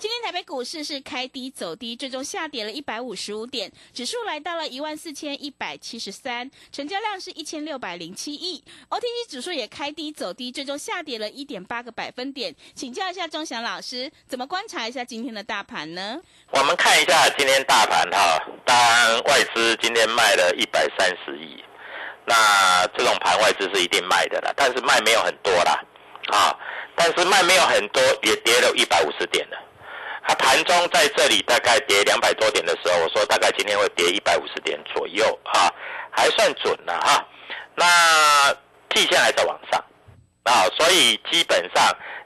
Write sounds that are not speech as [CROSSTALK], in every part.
今天台北股市是开低走低，最终下跌了一百五十五点，指数来到了一万四千一百七十三，成交量是一千六百零七亿。OTC 指数也开低走低，最终下跌了一点八个百分点。请教一下钟祥老师，怎么观察一下今天的大盘呢？我们看一下今天大盘哈，当然外资今天卖了一百三十亿，那这种盘外资是一定卖的了，但是卖没有很多啦，啊，但是卖没有很多，也跌了一百五十点了。它盘中在这里大概跌两百多点的时候，我说大概今天会跌一百五十点左右啊，还算准了啊。那季线还在往上啊，所以基本上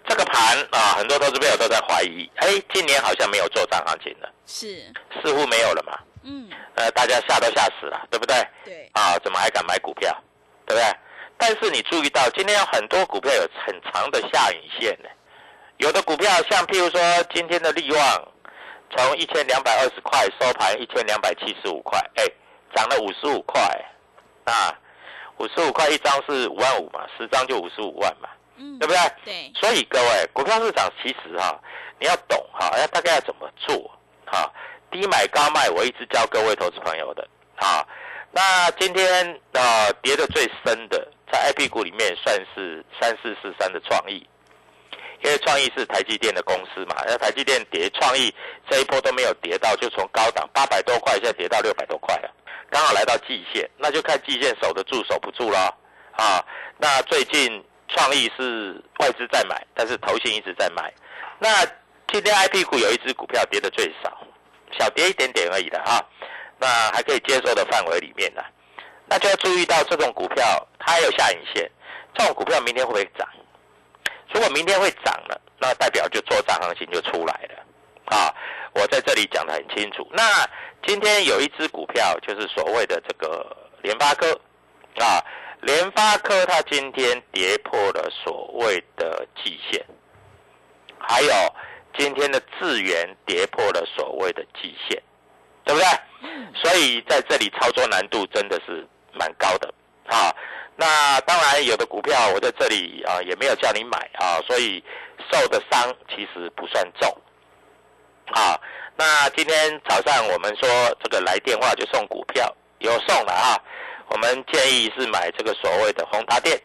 这个盘啊，很多投资朋友都在怀疑，哎，今年好像没有做涨行情了，是，似乎没有了嘛。嗯，呃，大家吓都吓死了，对不对？对。啊，怎么还敢买股票？对不对？但是你注意到今天有很多股票有很长的下影线呢。有的股票像譬如说今天的利旺，从一千两百二十块收盘一千两百七十五块，哎，涨了五十五块，啊，五十五块一张是五万五嘛，十张就五十五万嘛，嗯，对不对？对。所以各位，股票市场其实哈，你要懂哈，要大概要怎么做哈，低买高卖，我一直教各位投资朋友的啊。那今天啊跌的最深的，在 I P 股里面算是三四四三的创意。因为创意是台积电的公司嘛，那台积电跌，创意这一波都没有跌到，就从高档八百多块，现在跌到六百多块了，刚好来到季线，那就看季线守得住守不住了啊。那最近创意是外资在买，但是投信一直在买。那今天 I P 股有一只股票跌的最少，小跌一点点而已的啊，那还可以接受的范围里面的，那就要注意到这种股票它还有下影线，这种股票明天会不会涨？如果明天会涨了，那代表就做涨行情就出来了，啊，我在这里讲得很清楚。那今天有一只股票，就是所谓的这个联发科，啊，联发科它今天跌破了所谓的季线，还有今天的智源跌破了所谓的季线，对不对？所以在这里操作难度真的是蛮高的，啊。那当然，有的股票我在这里啊也没有叫你买啊，所以受的伤其实不算重。好，那今天早上我们说这个来电话就送股票，有送了啊。我们建议是买这个所谓的宏达电，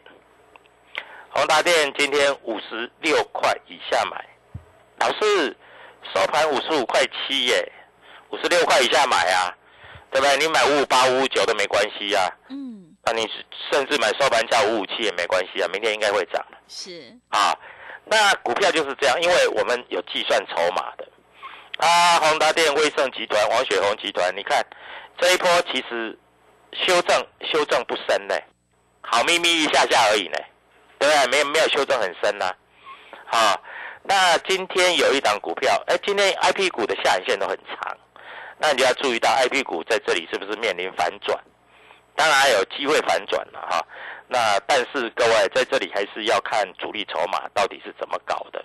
宏达电今天五十六块以下买，老师收盘五十五块七耶，五十六块以下买啊，对不对？你买五五八、五五九都没关系呀。嗯。那你甚至买收盘价五五七也没关系啊，明天应该会涨的。是啊，那股票就是这样，因为我们有计算筹码的。啊，宏达电、威盛集团、王雪红集团，你看这一波其实修正修正不深呢，好咪咪一下下而已呢，对不对？没有没有修正很深呐。啊，那今天有一档股票，哎，今天 I P 股的下影线都很长，那你就要注意到 I P 股在这里是不是面临反转？当然还有机会反转了哈，那但是各位在这里还是要看主力筹码到底是怎么搞的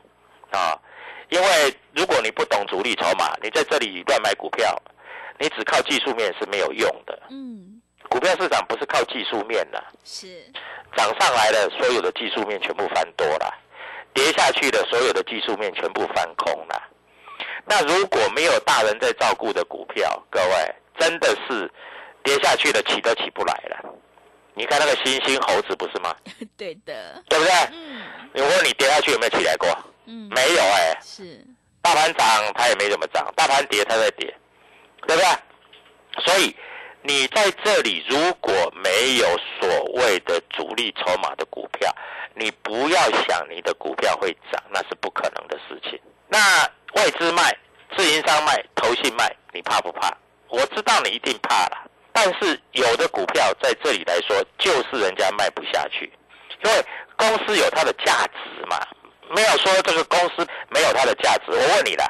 啊，因为如果你不懂主力筹码，你在这里乱买股票，你只靠技术面是没有用的。嗯，股票市场不是靠技术面的，是涨上来的，所有的技术面全部翻多了，跌下去的所有的技术面全部翻空了。那如果没有大人在照顾的股票，各位真的是。跌下去了起都起不来了，你看那个猩猩猴子不是吗？[LAUGHS] 对的，对不对？嗯。你问你跌下去有没有起来过？嗯，没有哎。是。大盘涨它也没怎么涨，大盘跌它在跌，对不对？所以你在这里如果没有所谓的主力筹码的股票，你不要想你的股票会涨，那是不可能的事情。那外资卖、自营商卖、投信卖，你怕不怕？我知道你一定怕了，但是有的股票在这里来说，就是人家卖不下去，因为公司有它的价值嘛，没有说这个公司没有它的价值。我问你啦，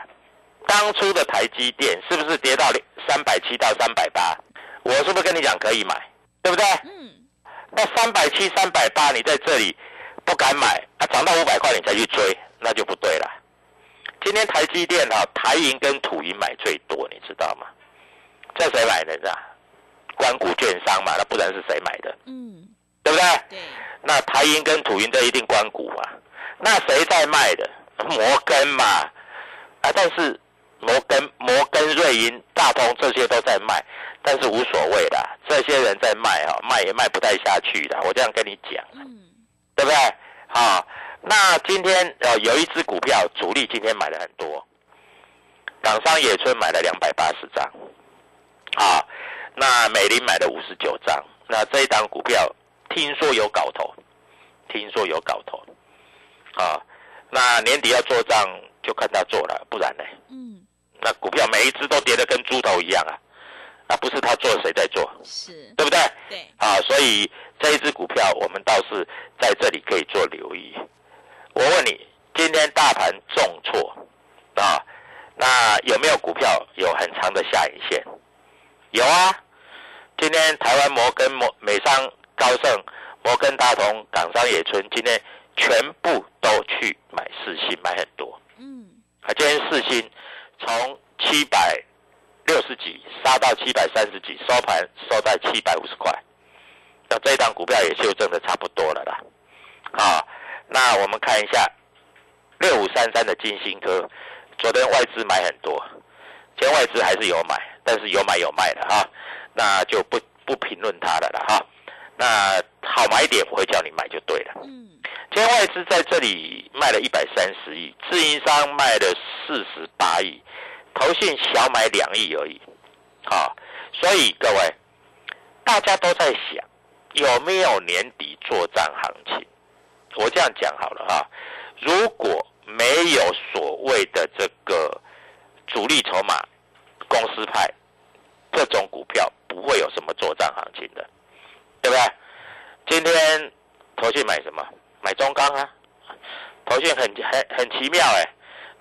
当初的台积电是不是跌到三百七到三百八？我是不是跟你讲可以买，对不对？嗯，那三百七、三百八，你在这里不敢买，啊，涨到五百块你才去追，那就不对了。今天台积电哈，台银跟土银买最多，你知道吗？这谁买的？是吧？关谷券商嘛，那不然是谁买的？嗯，对不对？对，那台银跟土银这一定关谷嘛？那谁在卖的？摩根嘛，啊，但是摩根、摩根、瑞银、大通这些都在卖，但是无所谓的，这些人在卖哈，卖也卖不太下去的。我这样跟你讲，嗯，对不对？好，那今天呃有一只股票主力今天买了很多，港商野村买了两百八十张，啊，那美林买了五十九张，那这一档股票听说有搞头，听说有搞头，啊，那年底要做账就看他做了，不然呢？嗯，那股票每一只都跌得跟猪头一样啊，那不是他做谁在做，是，对不对？对，啊，所以这一只股票我们倒是在这里可以做留意。我问你，今天大盘重挫啊，那有没有股票有很长的下影线？有啊，今天台湾摩根、摩美商、高盛、摩根大通、港商野村今天全部都去买四星，买很多。嗯，啊，今天四星从七百六十几杀到七百三十几，收盘收在七百五十块。那这一档股票也修正的差不多了啦。啊，那我们看一下六五三三的金星科，昨天外资买很多，今天外资还是有买，但是有买有卖的哈，那就不不评论它了啦哈。那好买点我会叫你买就对了。嗯，今天外资在这里卖了一百三十亿，自营商卖了四十八亿，投信小买两亿而已。好、所以各位大家都在想有没有年底作战行情？我这样讲好了哈，如果没有所谓的这个主力筹码、公司派这种股票，不会有什么作战行情的，对不对？今天投信买什么？买中钢啊，投信很很很奇妙哎，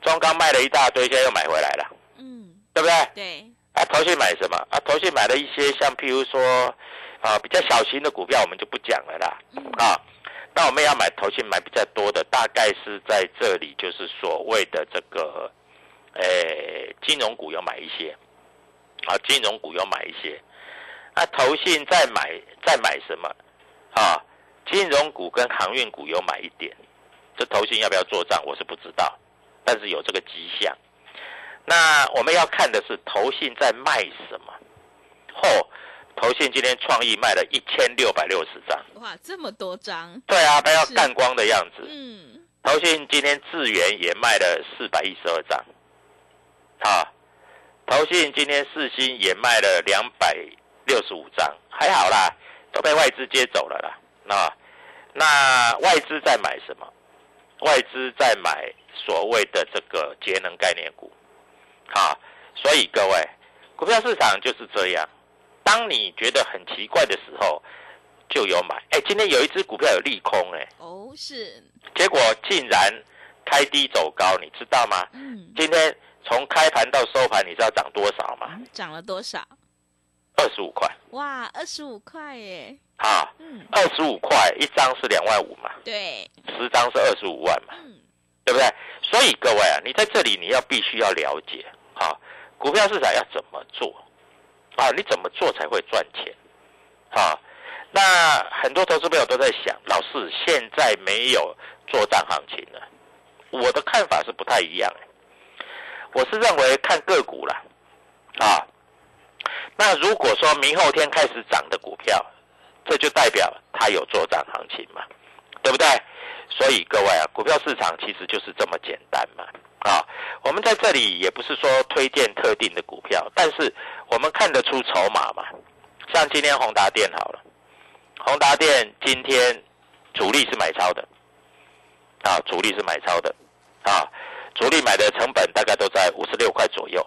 中钢卖了一大堆，现在又买回来了，嗯，对不对？对，啊，投信买什么？啊，投信买了一些像譬如说啊比较小型的股票，我们就不讲了啦。嗯，啊，那我们要买投信买比较多的，大概是在这里，就是所谓的这个，诶、金融股有买一些，啊，金融股有买一些，那投信在买再买什么？啊，金融股跟航运股有买一点，这投信要不要做账，我是不知道，但是有这个迹象。那我们要看的是投信在卖什么。嚯、投信今天创意卖了一千六百六十张。哇，这么多张，对啊，他要是干光的样子。嗯，投信今天智源也卖了四百一十二张，啊，投信今天四星也卖了两百六十五张，还好啦，都被外资接走了啦。那那外资在买什么？外资在买所谓的这个节能概念股，啊，所以各位，股票市场就是这样，当你觉得很奇怪的时候，就有买。哎，今天有一只股票有利空、哎。哦，是，结果竟然开低走高，你知道吗？嗯，今天从开盘到收盘，你知道涨多少吗？涨了多少？二十五块。哇，二十五块耶，啊，嗯，二十五块一张是两万五嘛，对，十张是二十五万嘛，嗯，对不对？所以各位啊，你在这里你要必须要了解啊，股票市场要怎么做啊？你怎么做才会赚钱啊？那很多投资朋友都在想，老师现在没有做账行情了，我的看法是不太一样、我是认为看个股啦，啊，那如果说明后天开始涨的股票，这就代表它有做涨行情嘛，对不对？所以各位啊，股票市场其实就是这么简单嘛。啊，我们在这里也不是说推荐特定的股票，但是我们看得出筹码嘛。像今天宏达电好了，宏达电今天主力是买超的，啊，主力是买超的，啊，主力买的成本大概都在五十六块左右，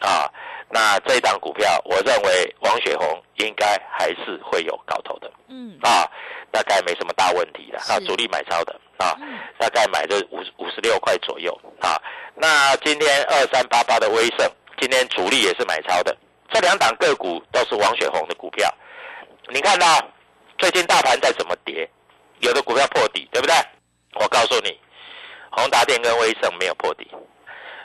啊。那这一档股票，我认为王雪红应该还是会有搞头的，嗯啊，大概没什么大问题的啊，主力买超的啊，大概买的五五十六块左右啊。那今天二三八八的威盛，今天主力也是买超的，这两档个股都是王雪红的股票。你看到最近大盘在怎么跌？有的股票破底，对不对？我告诉你，宏达电跟威盛没有破底。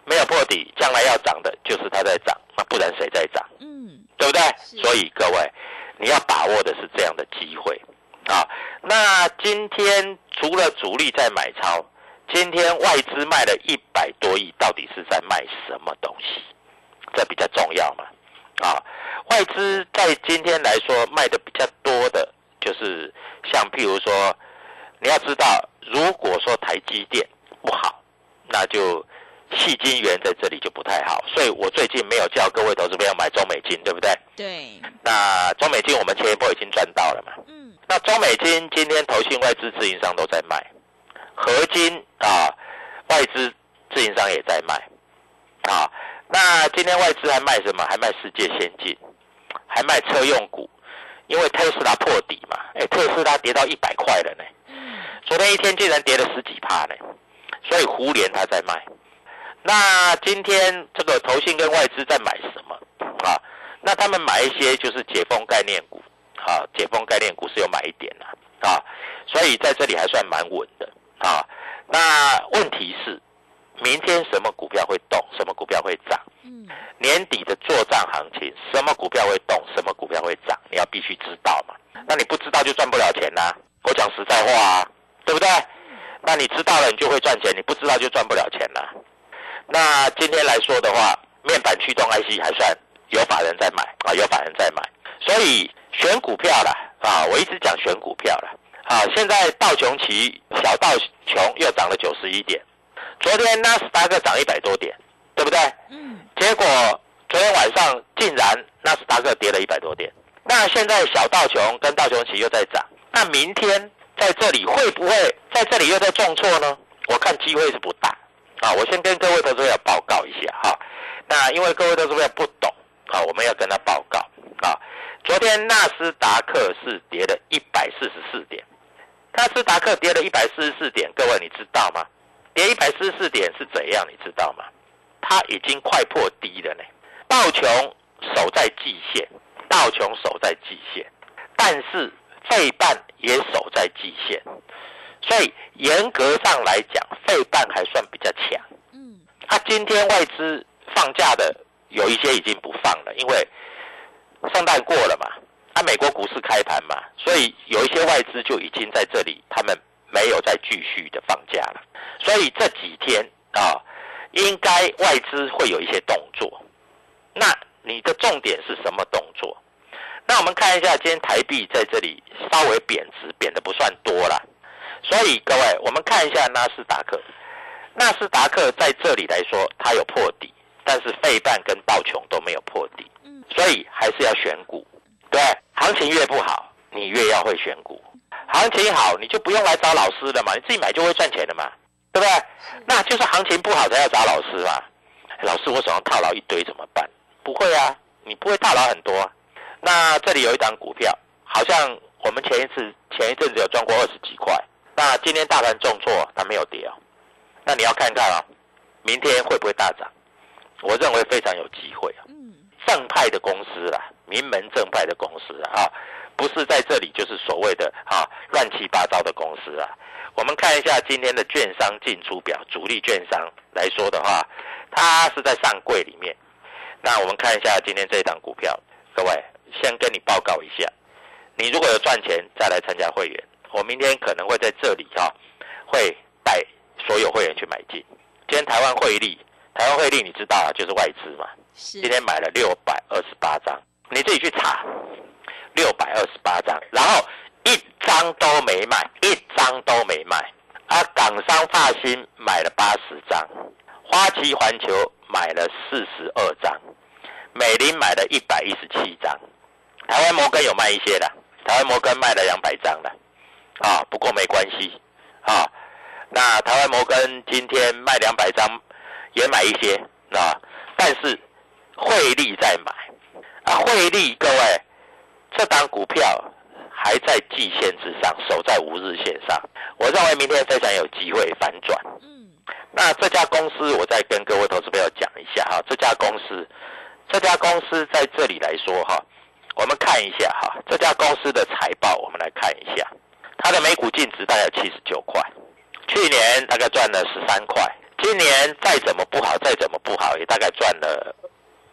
没有破底，将来要涨的就是它在涨，那不然谁在涨？嗯，对不对？所以各位，你要把握的是这样的机会啊。那今天除了主力在买超，今天外资卖了一百多亿，到底是在卖什么东西？这比较重要嘛？啊，外资在今天来说卖的比较多的，就是像譬如说，你要知道，如果说台积电不好，那就。细金元在这里就不太好，所以我最近没有叫各位投资朋友买中美金，对不对？对。那中美金我们前一波已经赚到了嘛？嗯。那中美金今天投信外资自营商都在卖，合金啊，外资自营商也在卖，啊，那今天外资还卖什么？还卖世界先进，还卖车用股，因为特斯拉破底嘛，哎，特斯拉跌到一百块了呢。嗯。昨天一天竟然跌了十几趴呢，所以胡联他在卖。那今天这个投信跟外资在买什么啊？那他们买一些就是解封概念股，啊，解封概念股是有买一点的啊，所以在这里还算蛮稳的啊。那问题是，明天什么股票会动，什么股票会涨？嗯，年底的做账行情，什么股票会动，什么股票会涨？你要必须知道嘛。那你不知道就赚不了钱呐。我讲实在话啊，对不对？那你知道了，你就会赚钱；你不知道就赚不了钱了。那今天来说的话，面板驱动 IC 还算有法人在买啊，有法人在买，所以选股票了啊，我一直讲选股票了啊。现在道琼奇小道琼又涨了九十一点，昨天纳斯达克涨一百多点，对不对？嗯。结果昨天晚上竟然纳斯达克跌了一百多点，那现在小道琼跟道琼奇又在涨，那明天在这里会不会在这里又在重挫呢？我看机会是不大。啊，我先跟各位投资者报告一下哈。那因为各位投资者不懂啊，我们要跟他报告啊。昨天纳斯达克是跌了一百四十四点，纳斯达克跌了一百四十四点，各位你知道吗？跌一百四十四点是怎样？你知道吗？它已经快破低了呢。道琼守在季线，道琼守在季线，但是费半也守在季线。所以严格上来讲，费半还算比较强。嗯，啊今天外资放假的有一些已经不放了，因为圣诞过了嘛。啊，美国股市开盘嘛，所以有一些外资就已经在这里，他们没有再继续的放假了。所以这几天啊，应该外资会有一些动作。那你的重点是什么动作？那我们看一下，今天台币在这里稍微贬值，贬的不算多了。所以各位，我们看一下纳斯达克。纳斯达克在这里来说，它有破底，但是费半跟道琼都没有破底。嗯，所以还是要选股。对，行情越不好，你越要会选股。行情好，你就不用来找老师了嘛，你自己买就会赚钱的嘛，对不对？那就是行情不好才要找老师嘛。老师，我手上套牢一堆怎么办？不会啊，你不会套牢很多。啊那这里有一张股票，好像我们前一次前一阵子有赚过二十几块。那今天大盘重挫，它没有跌哦。那你要看看啊，明天会不会大涨？我认为非常有机会啊。正派的公司啦，名门正派的公司啊，不是在这里就是所谓的啊乱七八糟的公司啊。我们看一下今天的券商进出表，主力券商来说的话，它是在上柜里面。那我们看一下今天这一档股票，各位先跟你报告一下，你如果有赚钱，再来参加会员。我明天可能会在这里哈，会带所有会员去买进。今天台湾汇率，台湾汇率你知道啊，就是外资嘛。今天买了六百二十八张，你自己去查，六百二十八张，然后一张都没卖，一张都没卖。啊，港商发新买了八十张，花旗环球买了四十二张，美林买了一百一十七张，台湾摩根有卖一些的，台湾摩根卖了两百张的。啊，不过没关系，啊，那台湾摩根今天卖两百张，也买一些，啊，但是汇利再买。啊，汇利各位，这档股票还在季线之上，守在五日线上，我认为明天非常有机会反转。嗯，那这家公司我再跟各位投资朋友讲一下哈，这家公司，这家公司在这里来说哈，我们看一下哈，这家公司的财报，我们来看一下，它的每股净值大概七十九块，去年大概赚了十三块。今年再怎么不好，再怎么不好，也大概赚了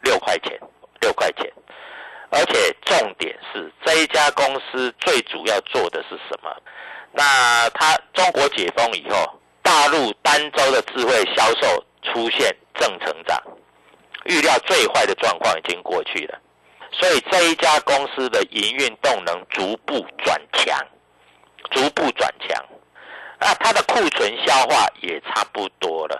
六块钱，六块钱。而且重点是这一家公司最主要做的是什么？那它中国解封以后，大陆单周的智慧销售出现正成长，预料最坏的状况已经过去了，所以这一家公司的营运动能逐步转强，逐步转强。那它的库存消化也差不多了。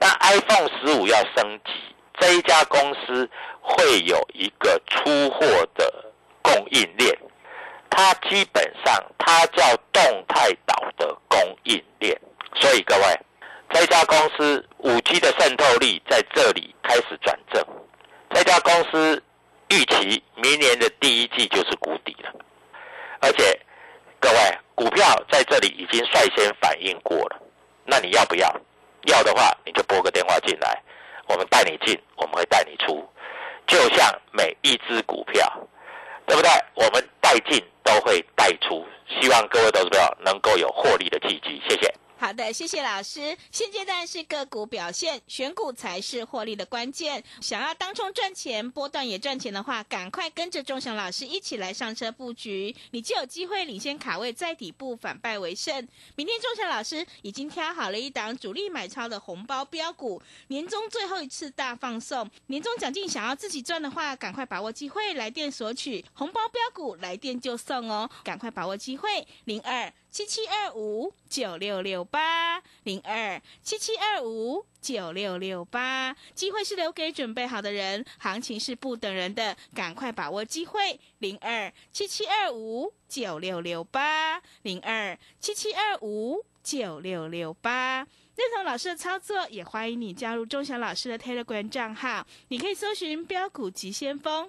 那 iPhone 十五要升级，这一家公司会有一个出货的供应链，它基本上它叫动态岛的供应链。所以各位，这家公司五 G 的渗透力在这里开始转正。这家公司预期明年的第一季就是谷底了，而且。各位，股票在这里已经率先反应过了，那你要不要？要的话，你就拨个电话进来，我们带你进，我们会带你出，就像每一只股票，对不对？我们带进都会带出，希望各位投资朋友能够有获利的契机，谢谢。好的，谢谢老师。现阶段是个股表现，选股才是获利的关键。想要当冲赚钱，波段也赚钱的话，赶快跟着钟祥老师一起来上车布局，你就有机会领先卡位，在底部反败为胜。明天钟祥老师已经挑好了一档主力买超的红包标股，年终最后一次大放送，年终奖金想要自己赚的话，赶快把握机会来电索取红包标股，来电就送哦，赶快把握机会，零二。七七二五九六六八零二七七二五九六六八，机会是留给准备好的人，行情是不等人的，赶快把握机会。零二七七二五九六六八零二七七二五九六六八，认同老师的操作，也欢迎你加入钟祥老师的 Telegram 账号，你可以搜寻标股急先锋。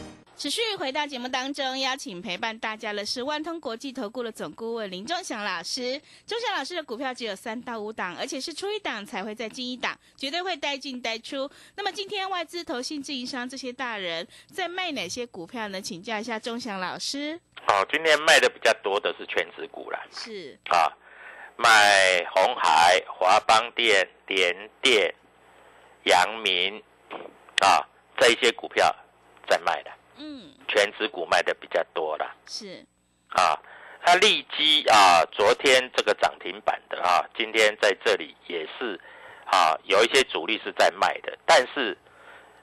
持续回到节目当中，邀请陪伴大家的是万通国际投顾的总顾问林忠祥老师。忠祥老师的股票只有三到五档，而且是出一档才会再进一档，绝对会带进带出。那么今天外资、投信、自营商这些大人在卖哪些股票呢？请教一下忠祥老师。好，今天卖的比较多的是全职股啦。是啊，卖红海、华邦电、联电、阳明啊这一些股票在卖的。嗯，全指股卖的比较多了，是，啊，那利基啊，昨天这个涨停板的啊，今天在这里也是，啊，有一些主力是在卖的，但是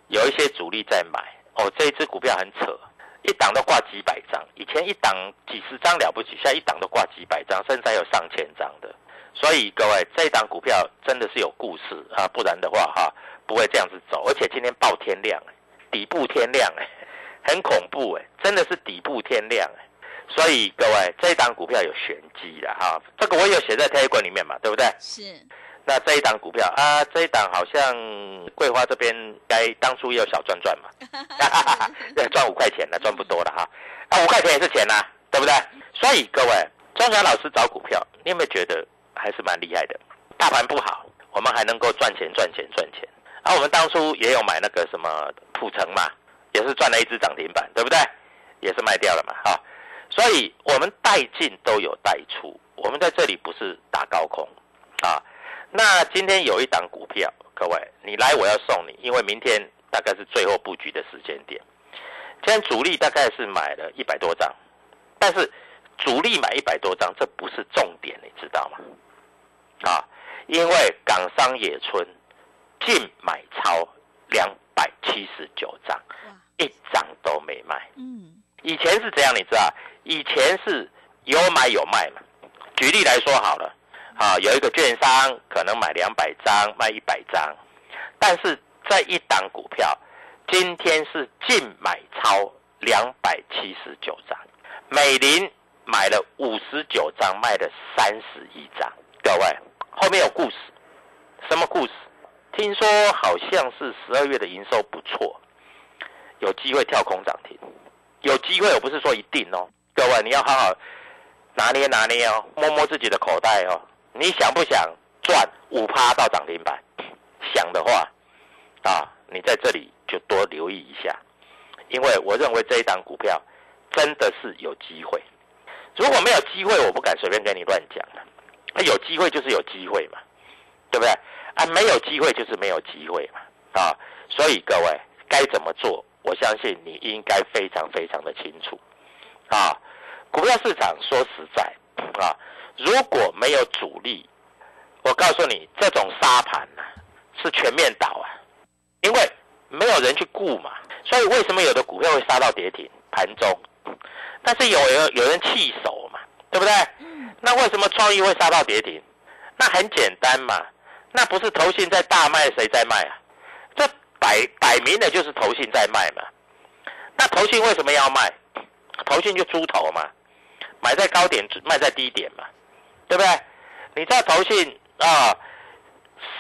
有一些主力在买，哦，这一只股票很扯，一档都挂几百张，以前一档几十张了不起，现在一档都挂几百张，甚至还有上千张的，所以各位，这一档股票真的是有故事啊，不然的话哈，不会这样子走，而且今天爆天量，底部天量哎。很恐怖哎，真的是底部天亮哎，所以各位这一档股票有玄机的哈，这个我有写在 Telegram 里面嘛，对不对？是。那这一档股票啊，这一档好像桂花这边该当初也有小赚赚嘛，[LAUGHS] 赚五块钱的，赚不多了哈，啊五块钱也是钱呐，对不对？所以各位，庄家老师找股票，你有没有觉得还是蛮厉害的？大盘不好，我们还能够赚钱赚钱赚钱，啊我们当初也有买那个什么普城嘛。也是赚了一只涨停板，对不对？也是卖掉了嘛，哈。所以我们带进都有带出，我们在这里不是打高空，啊。那今天有一档股票，各位你来我要送你，因为明天大概是最后布局的时间点。今天主力大概是买了一百多张，但是主力买一百多张，这不是重点，你知道吗？啊，因为港商野村净买超两百七十九张，一张都没卖。嗯，以前是这样，你知道？以前是有买有卖嘛。举例来说好了，啊，有一个券商可能买两百张卖一百张，但是在一档股票今天是净买超两百七十九张，美林买了五十九张，卖了三十一张。各位，后面有故事，什么故事？听说好像是十二月的营收不错，有机会跳空涨停，有机会，我不是说一定哦。各位，你要好好拿捏拿捏哦，摸摸自己的口袋哦。你想不想赚五趴到涨停板？想的话，啊，你在这里就多留意一下，因为我认为这一档股票真的是有机会。如果没有机会，我不敢随便跟你乱讲的。那有机会就是有机会嘛，对不对？啊，没有机会就是没有机会嘛，啊，所以各位该怎么做？我相信你应该非常非常的清楚，啊，股票市场说实在，啊，如果没有主力，我告诉你，这种沙盘呐是全面倒啊，因为没有人去顾嘛，所以为什么有的股票会杀到跌停盘中？但是有人有人弃守嘛，对不对？那为什么创意会杀到跌停？那很简单嘛，那不是投信在大卖，谁在卖啊？这摆摆明的就是投信在卖嘛。那投信为什么要卖？投信就猪头嘛，买在高点，卖在低点嘛，对不对？你知道投信啊，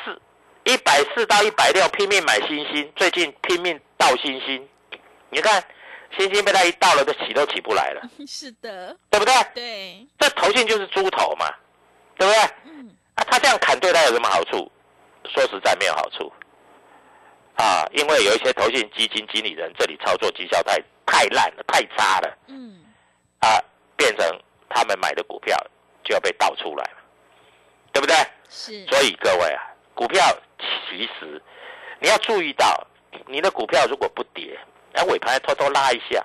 四一百四到一百六拼命买星星，最近拼命倒星星，你看。星星被他一到了，都起都起不来了。[LAUGHS] 是的，对不对？对，这头信就是猪头嘛，对不对？嗯。啊，他这样砍对他有什么好处？说实在没有好处。啊，因为有一些投信基金经理人这里操作绩效太太烂了，太差了。嗯。啊，变成他们买的股票就要被倒出来了，对不对？是。所以各位啊，股票其实你要注意到，你的股票如果不跌。然后尾盘偷偷拉一下，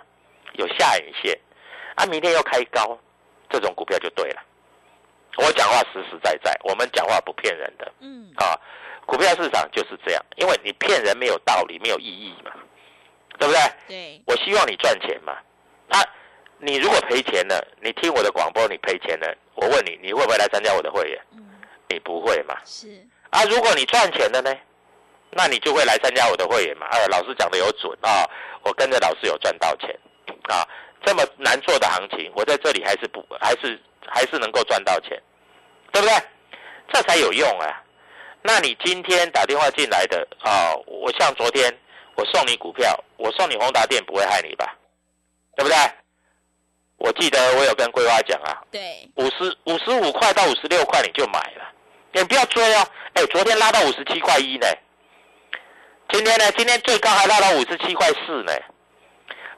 有下影线，啊，明天又开高，这种股票就对了。我讲话实实在在，我们讲话不骗人的。嗯。啊，股票市场就是这样，因为你骗人没有道理，没有意义嘛，对不对？对。我希望你赚钱嘛。啊，你如果赔钱了，你听我的广播，你赔钱了，我问你，你会不会来参加我的会员？嗯。你不会嘛？是。啊，如果你赚钱了呢？那你就会来参加我的会员嘛？哎，老师讲的有准啊，我跟着老师有赚到钱，啊，这么难做的行情，我在这里还是不还是还是能够赚到钱，对不对？这才有用啊！那你今天打电话进来的啊，我像昨天我送你股票，我送你宏达电不会害你吧？对不对？我记得我有跟桂花讲啊，对，五十五十五块到五十六块你就买了，你不要追哦。哎，昨天拉到五十七块一呢。今天呢？今天最高还拉到五十七块四呢。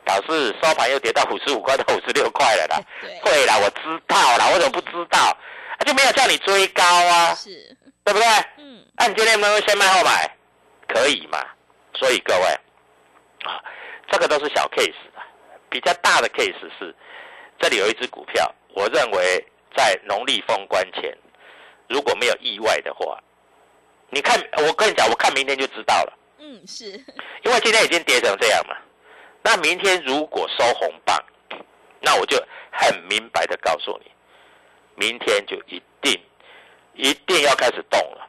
老师收盘又跌到五十五块到五十六块了啦。[LAUGHS] 会啦，我知道啦，我怎么不知道？就没有叫你追高啊？是，对不对？嗯。那你今天能不能先卖后买？可以嘛？所以各位，啊，这个都是小 case 的，比较大的 case 是，这里有一只股票，我认为在农历封关前，如果没有意外的话，你看，我跟你讲，我看明天就知道了。嗯，是 [LAUGHS] 因为今天已经跌成这样嘛，那明天如果收红棒，那我就很明白的告诉你，明天就一定一定要开始动了，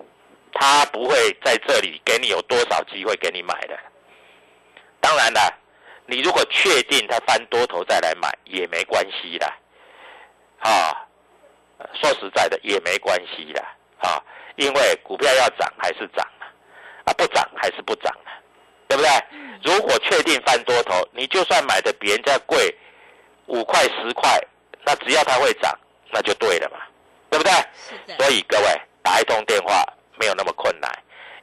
他不会在这里给你有多少机会给你买的。当然了，你如果确定他翻多头再来买也没关系的，啊，说实在的也没关系的啊，因为股票要涨还是涨。啊，不涨还是不涨，对不对？如果确定翻多头，你就算买的比人家贵五块十块，那只要它会涨，那就对了嘛，对不对？所以各位打一通电话没有那么困难，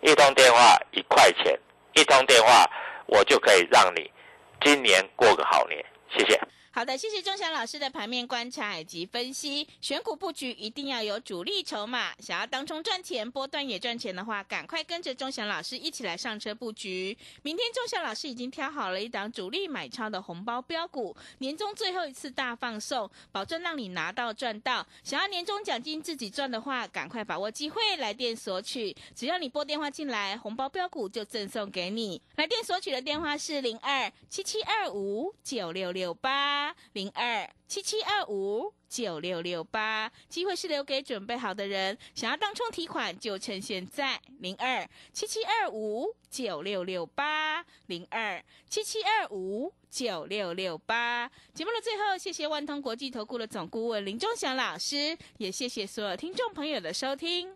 一通电话一块钱，一通电话我就可以让你今年过个好年。谢谢。好的，谢谢钟祥老师的盘面观察以及分析。选股布局一定要有主力筹码，想要当中赚钱、波段也赚钱的话，赶快跟着钟祥老师一起来上车布局。明天钟祥老师已经挑好了一档主力买超的红包标股，年终最后一次大放送，保证让你拿到赚到。想要年终奖金自己赚的话，赶快把握机会来电索取。只要你拨电话进来，红包标股就赠送给你。来电索取的电话是零二七七二五九六六八。零二七七二五九六六八，机会是留给准备好的人。想要当冲提款，就趁现在。零二七七二五九六六八，零二七七二五九六六八。节目的最后，谢谢万通国际投顾的总顾问林忠祥老师，也谢谢所有听众朋友的收听。